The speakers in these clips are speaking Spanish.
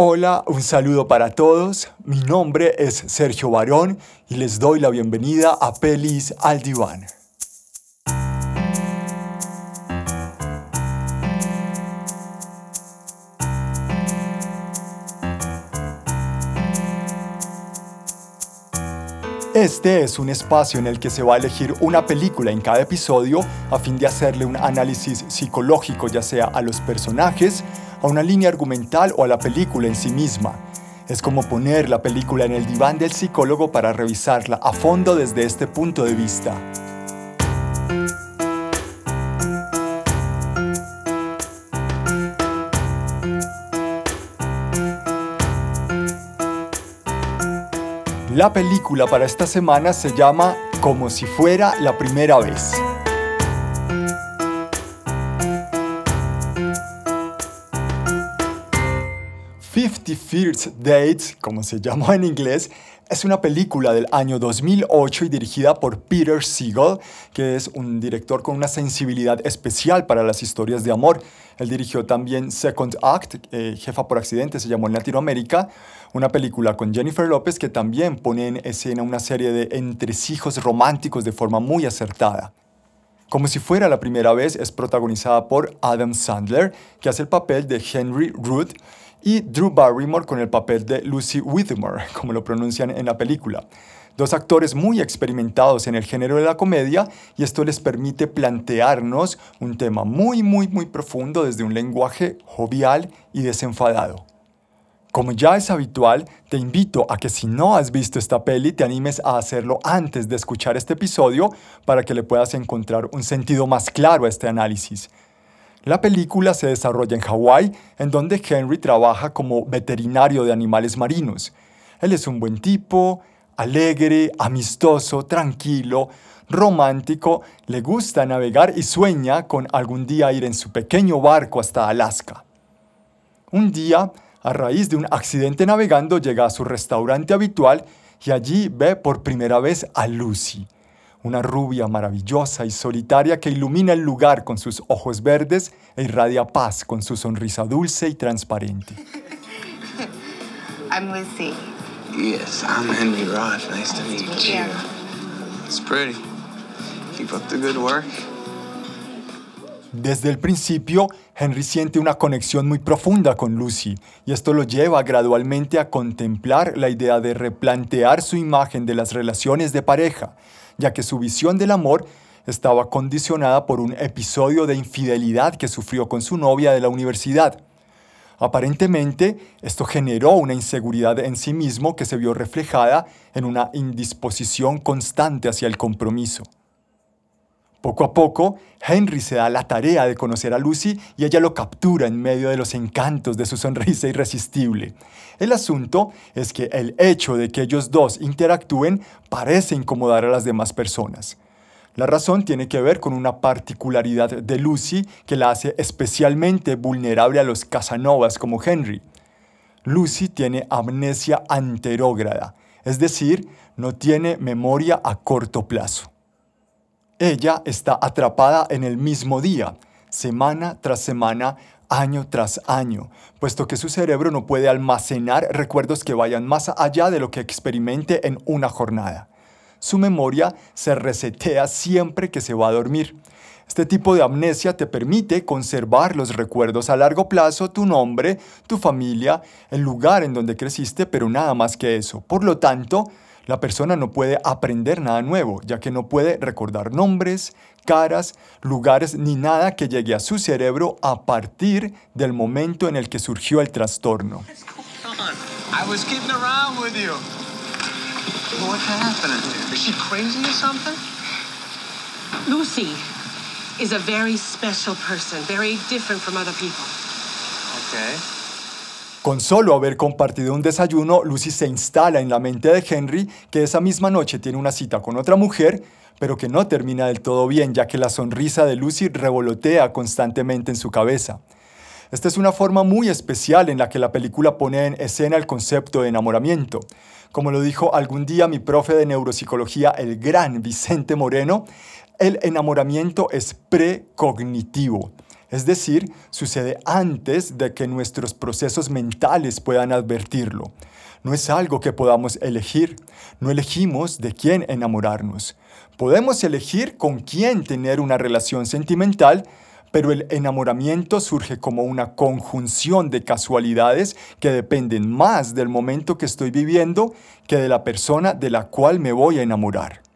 Hola, un saludo para todos. Mi nombre es Sergio Barón y les doy la bienvenida a Pelis al Diván. Este es un espacio en el que se va a elegir una película en cada episodio a fin de hacerle un análisis psicológico ya sea a los personajes, a una línea argumental o a la película en sí misma. Es como poner la película en el diván del psicólogo para revisarla a fondo desde este punto de vista. La película para esta semana se llama Como si fuera la primera vez. Fifty First Dates, como se llama en inglés, es una película del año 2008 y dirigida por Peter Siegel, que es un director con una sensibilidad especial para las historias de amor. Él dirigió también Second Act, eh, Jefa por Accidente, se llamó en Latinoamérica, una película con Jennifer López que también pone en escena una serie de entresijos románticos de forma muy acertada. Como si fuera la primera vez, es protagonizada por Adam Sandler, que hace el papel de Henry Root, y Drew Barrymore con el papel de Lucy Whittemore, como lo pronuncian en la película. Dos actores muy experimentados en el género de la comedia y esto les permite plantearnos un tema muy, muy, muy profundo desde un lenguaje jovial y desenfadado. Como ya es habitual, te invito a que si no has visto esta peli, te animes a hacerlo antes de escuchar este episodio para que le puedas encontrar un sentido más claro a este análisis. La película se desarrolla en Hawái, en donde Henry trabaja como veterinario de animales marinos. Él es un buen tipo, alegre, amistoso, tranquilo, romántico, le gusta navegar y sueña con algún día ir en su pequeño barco hasta Alaska. Un día, a raíz de un accidente navegando, llega a su restaurante habitual y allí ve por primera vez a Lucy, una rubia maravillosa y solitaria que ilumina el lugar con sus ojos verdes e irradia paz con su sonrisa dulce y transparente. I'm Lucy. Yes, I'm Henry Roth. Nice to meet you. Yeah. It's pretty. Keep up the good work. Desde el principio, Henry siente una conexión muy profunda con Lucy y esto lo lleva gradualmente a contemplar la idea de replantear su imagen de las relaciones de pareja, ya que su visión del amor estaba condicionada por un episodio de infidelidad que sufrió con su novia de la universidad. Aparentemente, esto generó una inseguridad en sí mismo que se vio reflejada en una indisposición constante hacia el compromiso. Poco a poco, Henry se da la tarea de conocer a Lucy y ella lo captura en medio de los encantos de su sonrisa irresistible. El asunto es que el hecho de que ellos dos interactúen parece incomodar a las demás personas. La razón tiene que ver con una particularidad de Lucy que la hace especialmente vulnerable a los Casanovas como Henry. Lucy tiene amnesia anterógrada, es decir, no tiene memoria a corto plazo. Ella está atrapada en el mismo día, semana tras semana, año tras año, puesto que su cerebro no puede almacenar recuerdos que vayan más allá de lo que experimente en una jornada. Su memoria se resetea siempre que se va a dormir. Este tipo de amnesia te permite conservar los recuerdos a largo plazo, tu nombre, tu familia, el lugar en donde creciste, pero nada más que eso. Por lo tanto, la persona no puede aprender nada nuevo, ya que no puede recordar nombres, caras, lugares ni nada que llegue a su cerebro a partir del momento en el que surgió el trastorno. I was kidding around with you. What's happening here? Is she crazy or something? Lucy is a very special person, very different from other people. Okay. Con solo haber compartido un desayuno, Lucy se instala en la mente de Henry que esa misma noche tiene una cita con otra mujer, pero que no termina del todo bien, ya que la sonrisa de Lucy revolotea constantemente en su cabeza. Esta es una forma muy especial en la que la película pone en escena el concepto de enamoramiento. Como lo dijo algún día mi profe de neuropsicología, el gran Vicente Moreno, el enamoramiento es precognitivo. Es decir, sucede antes de que nuestros procesos mentales puedan advertirlo. No es algo que podamos elegir. No elegimos de quién enamorarnos. Podemos elegir con quién tener una relación sentimental, pero el enamoramiento surge como una conjunción de casualidades que dependen más del momento que estoy viviendo que de la persona de la cual me voy a enamorar.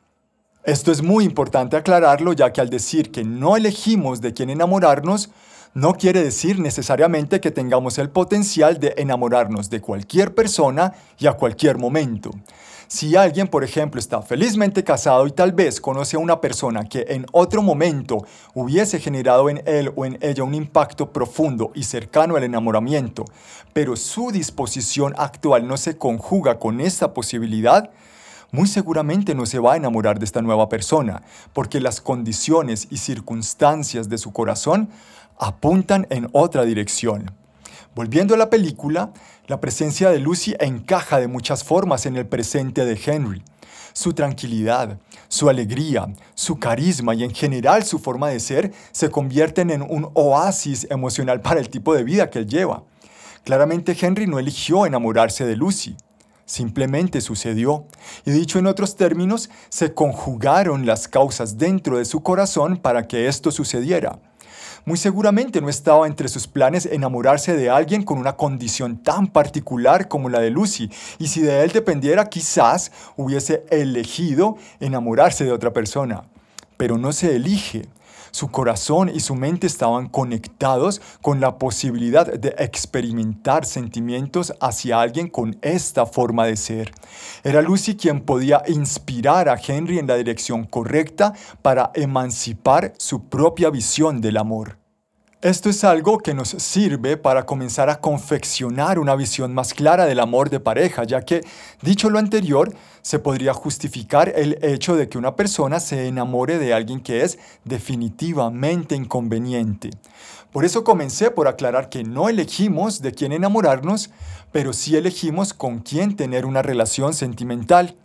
Esto es muy importante aclararlo ya que al decir que no elegimos de quién enamorarnos, no quiere decir necesariamente que tengamos el potencial de enamorarnos de cualquier persona y a cualquier momento. Si alguien, por ejemplo, está felizmente casado y tal vez conoce a una persona que en otro momento hubiese generado en él o en ella un impacto profundo y cercano al enamoramiento, pero su disposición actual no se conjuga con esta posibilidad, muy seguramente no se va a enamorar de esta nueva persona, porque las condiciones y circunstancias de su corazón apuntan en otra dirección. Volviendo a la película, la presencia de Lucy encaja de muchas formas en el presente de Henry. Su tranquilidad, su alegría, su carisma y en general su forma de ser se convierten en un oasis emocional para el tipo de vida que él lleva. Claramente Henry no eligió enamorarse de Lucy, simplemente sucedió. Y dicho en otros términos, se conjugaron las causas dentro de su corazón para que esto sucediera. Muy seguramente no estaba entre sus planes enamorarse de alguien con una condición tan particular como la de Lucy, y si de él dependiera quizás hubiese elegido enamorarse de otra persona. Pero no se elige, su corazón y su mente estaban conectados con la posibilidad de experimentar sentimientos hacia alguien con esta forma de ser. Era Lucy quien podía inspirar a Henry en la dirección correcta para emancipar su propia visión del amor. Esto es algo que nos sirve para comenzar a confeccionar una visión más clara del amor de pareja, ya que, dicho lo anterior, se podría justificar el hecho de que una persona se enamore de alguien que es definitivamente inconveniente. Por eso comencé por aclarar que no elegimos de quién enamorarnos, pero sí elegimos con quién tener una relación sentimental.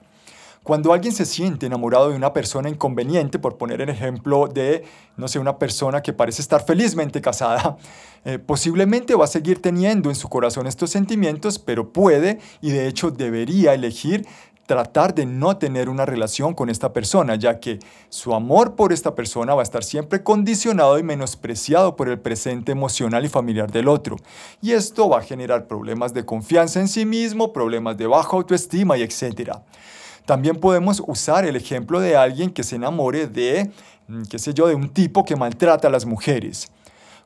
Cuando alguien se siente enamorado de una persona inconveniente, por poner el ejemplo de, no sé, una persona que parece estar felizmente casada, eh, posiblemente va a seguir teniendo en su corazón estos sentimientos, pero puede y de hecho debería elegir tratar de no tener una relación con esta persona, ya que su amor por esta persona va a estar siempre condicionado y menospreciado por el presente emocional y familiar del otro. Y esto va a generar problemas de confianza en sí mismo, problemas de baja autoestima y etcétera. También podemos usar el ejemplo de alguien que se enamore de, mm, qué sé yo, de un tipo que maltrata a las mujeres.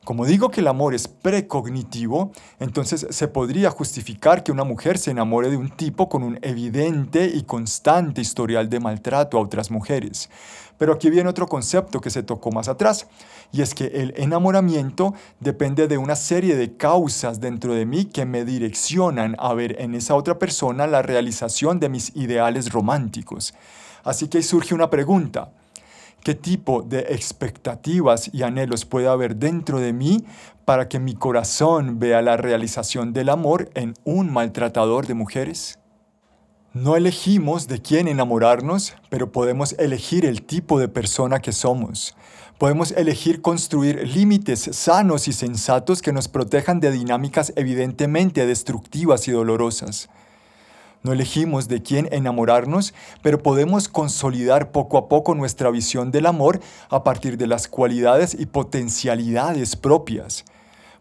Como digo que el amor es precognitivo, entonces se podría justificar que una mujer se enamore de un tipo con un evidente y constante historial de maltrato a otras mujeres. Pero aquí viene otro concepto que se tocó más atrás, y es que el enamoramiento depende de una serie de causas dentro de mí que me direccionan a ver en esa otra persona la realización de mis ideales románticos. Así que surge una pregunta qué tipo de expectativas y anhelos puede haber dentro de mí para que mi corazón vea la realización del amor en un maltratador de mujeres? No elegimos de quién enamorarnos, pero podemos elegir el tipo de persona que somos. Podemos elegir construir límites sanos y sensatos que nos protejan de dinámicas evidentemente destructivas y dolorosas. No elegimos de quién enamorarnos, pero podemos consolidar poco a poco nuestra visión del amor a partir de las cualidades y potencialidades propias.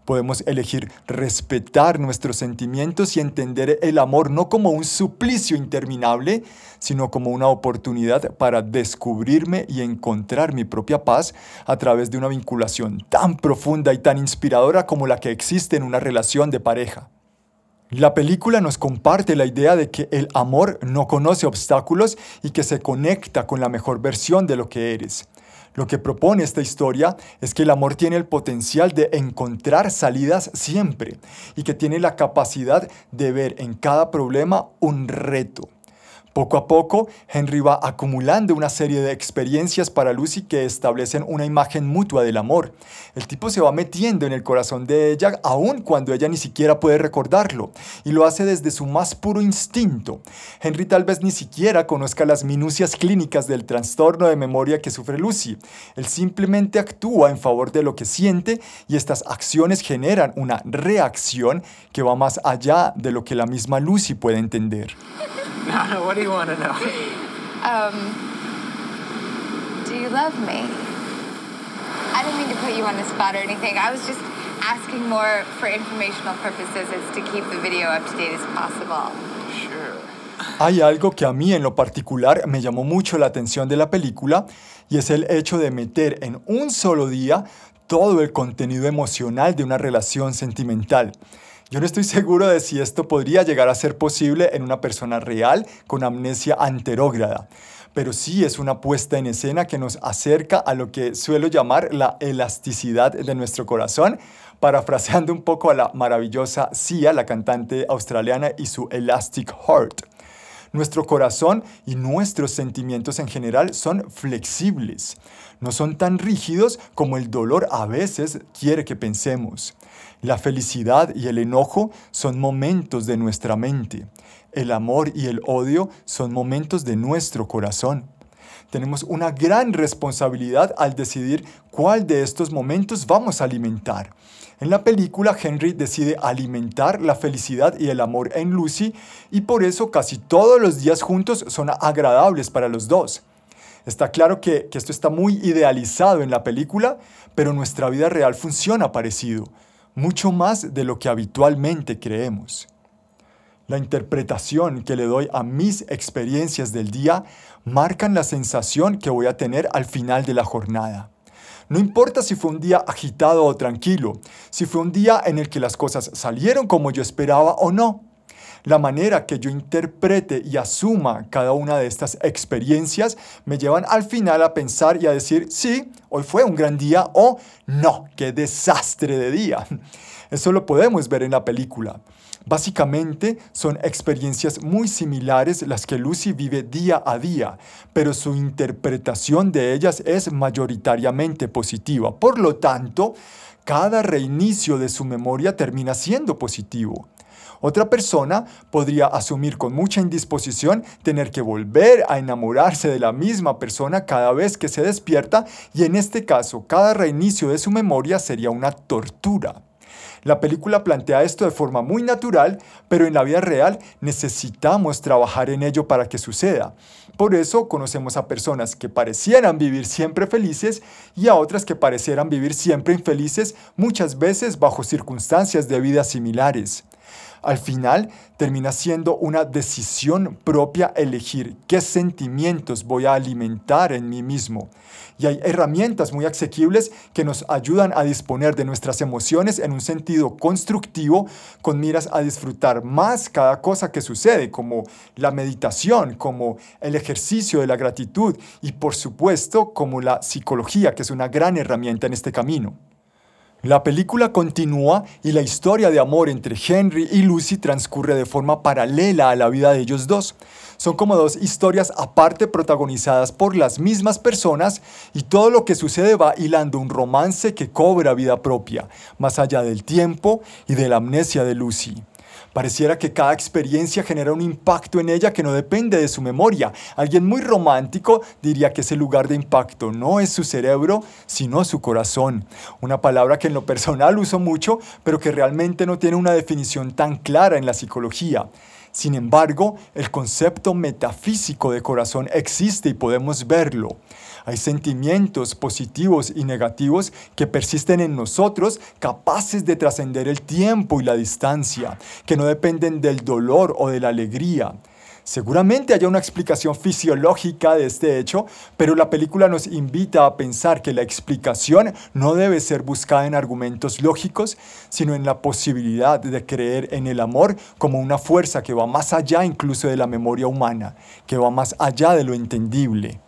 Podemos elegir respetar nuestros sentimientos y entender el amor no como un suplicio interminable, sino como una oportunidad para descubrirme y encontrar mi propia paz a través de una vinculación tan profunda y tan inspiradora como la que existe en una relación de pareja. La película nos comparte la idea de que el amor no conoce obstáculos y que se conecta con la mejor versión de lo que eres. Lo que propone esta historia es que el amor tiene el potencial de encontrar salidas siempre y que tiene la capacidad de ver en cada problema un reto. Poco a poco, Henry va acumulando una serie de experiencias para Lucy que establecen una imagen mutua del amor. El tipo se va metiendo en el corazón de ella aun cuando ella ni siquiera puede recordarlo, y lo hace desde su más puro instinto. Henry tal vez ni siquiera conozca las minucias clínicas del trastorno de memoria que sufre Lucy. Él simplemente actúa en favor de lo que siente y estas acciones generan una reacción que va más allá de lo que la misma Lucy puede entender. No, no, what do you want to know? Um, do you love me? I didn't mean to put you on the spot or anything. I was just asking more for informational purposes as to keep the video up to date as possible. Sure. Hay algo que a mí en lo particular me llamó mucho la atención de la película y es el hecho de meter en un solo día todo el contenido emocional de una relación sentimental. Yo no estoy seguro de si esto podría llegar a ser posible en una persona real con amnesia anterógrada, pero sí es una puesta en escena que nos acerca a lo que suelo llamar la elasticidad de nuestro corazón, parafraseando un poco a la maravillosa Sia, la cantante australiana, y su Elastic Heart. Nuestro corazón y nuestros sentimientos en general son flexibles, no son tan rígidos como el dolor a veces quiere que pensemos. La felicidad y el enojo son momentos de nuestra mente. El amor y el odio son momentos de nuestro corazón. Tenemos una gran responsabilidad al decidir cuál de estos momentos vamos a alimentar. En la película, Henry decide alimentar la felicidad y el amor en Lucy y por eso casi todos los días juntos son agradables para los dos. Está claro que, que esto está muy idealizado en la película, pero nuestra vida real funciona parecido mucho más de lo que habitualmente creemos. La interpretación que le doy a mis experiencias del día marcan la sensación que voy a tener al final de la jornada. No importa si fue un día agitado o tranquilo, si fue un día en el que las cosas salieron como yo esperaba o no. La manera que yo interprete y asuma cada una de estas experiencias me llevan al final a pensar y a decir, sí, hoy fue un gran día o no, qué desastre de día. Eso lo podemos ver en la película. Básicamente son experiencias muy similares las que Lucy vive día a día, pero su interpretación de ellas es mayoritariamente positiva. Por lo tanto, cada reinicio de su memoria termina siendo positivo. Otra persona podría asumir con mucha indisposición tener que volver a enamorarse de la misma persona cada vez que se despierta y en este caso cada reinicio de su memoria sería una tortura. La película plantea esto de forma muy natural, pero en la vida real necesitamos trabajar en ello para que suceda. Por eso conocemos a personas que parecieran vivir siempre felices y a otras que parecieran vivir siempre infelices, muchas veces bajo circunstancias de vida similares. Al final termina siendo una decisión propia elegir qué sentimientos voy a alimentar en mí mismo. Y hay herramientas muy asequibles que nos ayudan a disponer de nuestras emociones en un sentido constructivo con miras a disfrutar más cada cosa que sucede, como la meditación, como el ejercicio de la gratitud y por supuesto como la psicología, que es una gran herramienta en este camino. La película continúa y la historia de amor entre Henry y Lucy transcurre de forma paralela a la vida de ellos dos. Son como dos historias aparte protagonizadas por las mismas personas y todo lo que sucede va hilando un romance que cobra vida propia, más allá del tiempo y de la amnesia de Lucy. Pareciera que cada experiencia genera un impacto en ella que no depende de su memoria. Alguien muy romántico diría que ese lugar de impacto no es su cerebro, sino su corazón. Una palabra que en lo personal uso mucho, pero que realmente no tiene una definición tan clara en la psicología. Sin embargo, el concepto metafísico de corazón existe y podemos verlo. Hay sentimientos positivos y negativos que persisten en nosotros capaces de trascender el tiempo y la distancia, que no dependen del dolor o de la alegría. Seguramente haya una explicación fisiológica de este hecho, pero la película nos invita a pensar que la explicación no debe ser buscada en argumentos lógicos, sino en la posibilidad de creer en el amor como una fuerza que va más allá incluso de la memoria humana, que va más allá de lo entendible.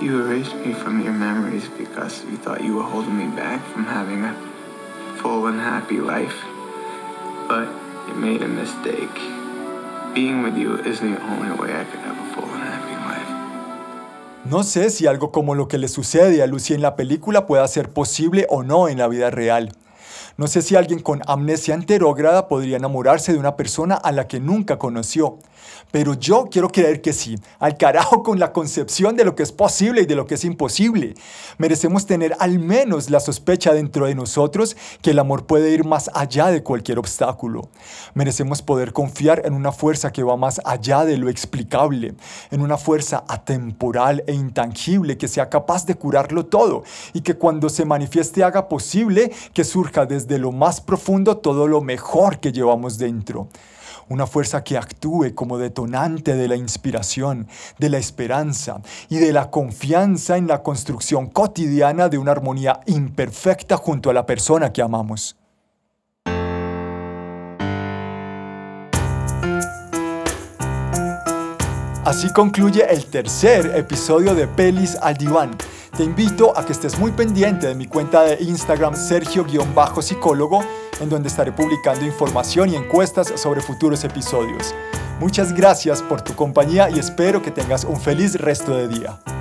You erased me from your memories because you thought you were holding me back from having a full and happy life. But you made a mistake. No sé si algo como lo que le sucede a Lucy en la película pueda ser posible o no en la vida real. No sé si alguien con amnesia enterógrada podría enamorarse de una persona a la que nunca conoció. Pero yo quiero creer que sí, al carajo con la concepción de lo que es posible y de lo que es imposible. Merecemos tener al menos la sospecha dentro de nosotros que el amor puede ir más allá de cualquier obstáculo. Merecemos poder confiar en una fuerza que va más allá de lo explicable, en una fuerza atemporal e intangible que sea capaz de curarlo todo y que cuando se manifieste haga posible que surja desde lo más profundo todo lo mejor que llevamos dentro una fuerza que actúe como detonante de la inspiración, de la esperanza y de la confianza en la construcción cotidiana de una armonía imperfecta junto a la persona que amamos. Así concluye el tercer episodio de Pelis al Diván. Te invito a que estés muy pendiente de mi cuenta de Instagram Sergio-psicólogo, en donde estaré publicando información y encuestas sobre futuros episodios. Muchas gracias por tu compañía y espero que tengas un feliz resto de día.